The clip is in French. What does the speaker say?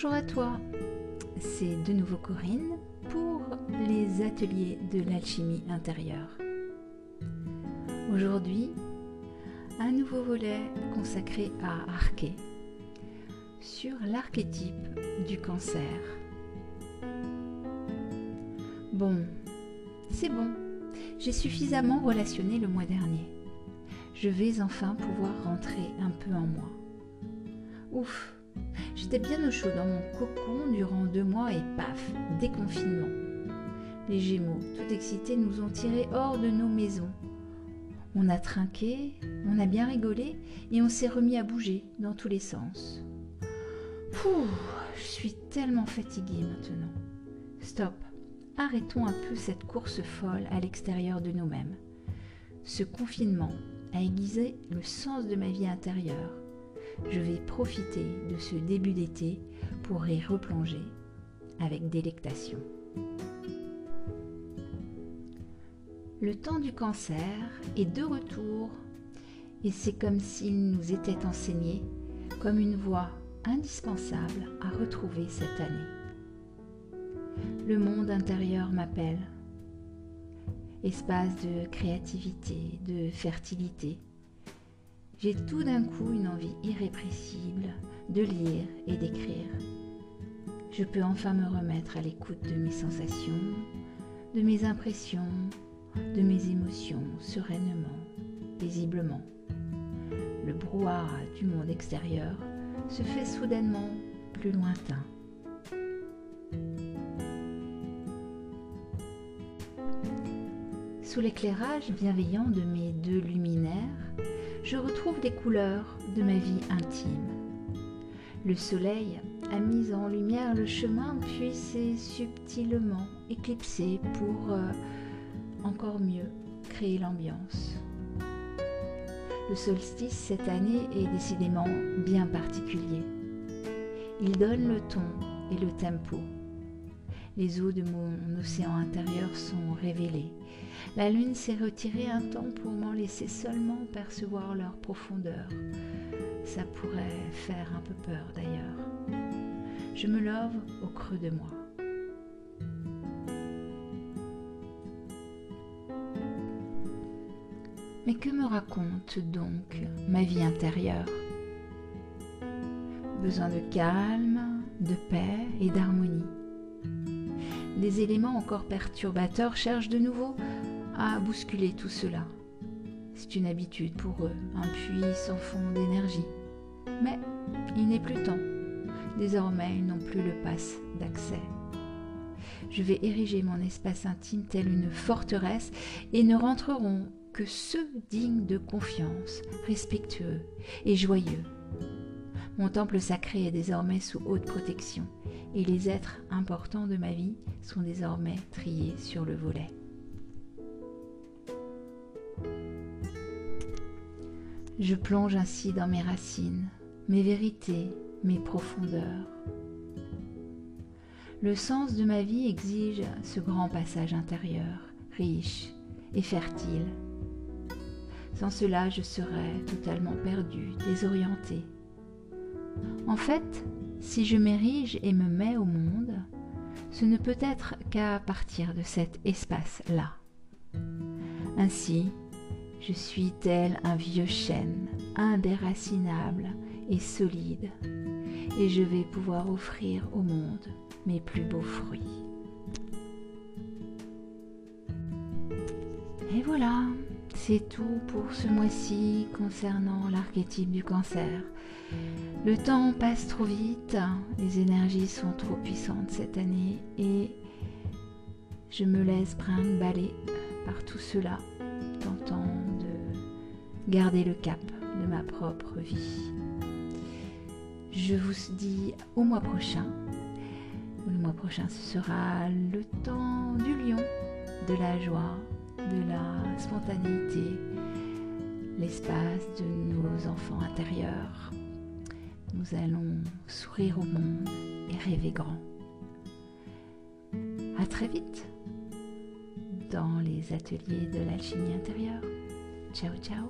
Bonjour à toi, c'est de nouveau Corinne pour les ateliers de l'alchimie intérieure. Aujourd'hui, un nouveau volet consacré à Arché sur l'archétype du cancer. Bon, c'est bon, j'ai suffisamment relationné le mois dernier. Je vais enfin pouvoir rentrer un peu en moi. Ouf, j'étais bien au chaud dans mon cocon durant deux mois et paf, déconfinement. Les Gémeaux, tout excités, nous ont tirés hors de nos maisons. On a trinqué, on a bien rigolé et on s'est remis à bouger dans tous les sens. Pouh, je suis tellement fatiguée maintenant. Stop, arrêtons un peu cette course folle à l'extérieur de nous-mêmes. Ce confinement a aiguisé le sens de ma vie intérieure. Je vais profiter de ce début d'été pour y replonger avec délectation. Le temps du cancer est de retour et c'est comme s'il nous était enseigné comme une voie indispensable à retrouver cette année. Le monde intérieur m'appelle. Espace de créativité, de fertilité. J'ai tout d'un coup une envie irrépressible de lire et d'écrire. Je peux enfin me remettre à l'écoute de mes sensations, de mes impressions, de mes émotions sereinement, paisiblement. Le brouhaha du monde extérieur se fait soudainement plus lointain. Sous l'éclairage bienveillant de mes deux luminaires, je retrouve les couleurs de ma vie intime. Le soleil a mis en lumière le chemin puis s'est subtilement éclipsé pour euh, encore mieux créer l'ambiance. Le solstice cette année est décidément bien particulier. Il donne le ton et le tempo. Les eaux de mon océan intérieur sont révélées. La lune s'est retirée un temps pour m'en laisser seulement percevoir leur profondeur. Ça pourrait faire un peu peur d'ailleurs. Je me love au creux de moi. Mais que me raconte donc ma vie intérieure? Besoin de calme, de paix et d'harmonie. Des éléments encore perturbateurs cherchent de nouveau à bousculer tout cela. C'est une habitude pour eux, un puits sans fond d'énergie. Mais il n'est plus temps. Désormais, ils n'ont plus le pass d'accès. Je vais ériger mon espace intime tel une forteresse et ne rentreront que ceux dignes de confiance, respectueux et joyeux. Mon temple sacré est désormais sous haute protection et les êtres importants de ma vie sont désormais triés sur le volet. Je plonge ainsi dans mes racines, mes vérités, mes profondeurs. Le sens de ma vie exige ce grand passage intérieur, riche et fertile sans cela, je serais totalement perdue, désorientée. En fait, si je m'érige et me mets au monde, ce ne peut être qu'à partir de cet espace-là. Ainsi, je suis tel un vieux chêne, indéracinable et solide, et je vais pouvoir offrir au monde mes plus beaux fruits. Et voilà, c'est tout pour ce mois-ci concernant l'archétype du cancer. Le temps passe trop vite, les énergies sont trop puissantes cette année et je me laisse brinque-baller par tout cela, tentant de garder le cap de ma propre vie. Je vous dis au mois prochain. Le mois prochain, ce sera le temps du lion, de la joie, de la spontanéité, l'espace de nos enfants intérieurs. Nous allons sourire au monde et rêver grand. À très vite dans les ateliers de l'alchimie intérieure. Ciao ciao